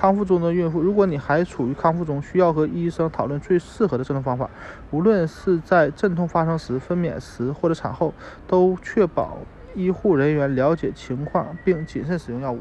康复中的孕妇，如果你还处于康复中，需要和医生讨论最适合的镇痛方法。无论是在阵痛发生时、分娩时或者产后，都确保医护人员了解情况并谨慎使用药物。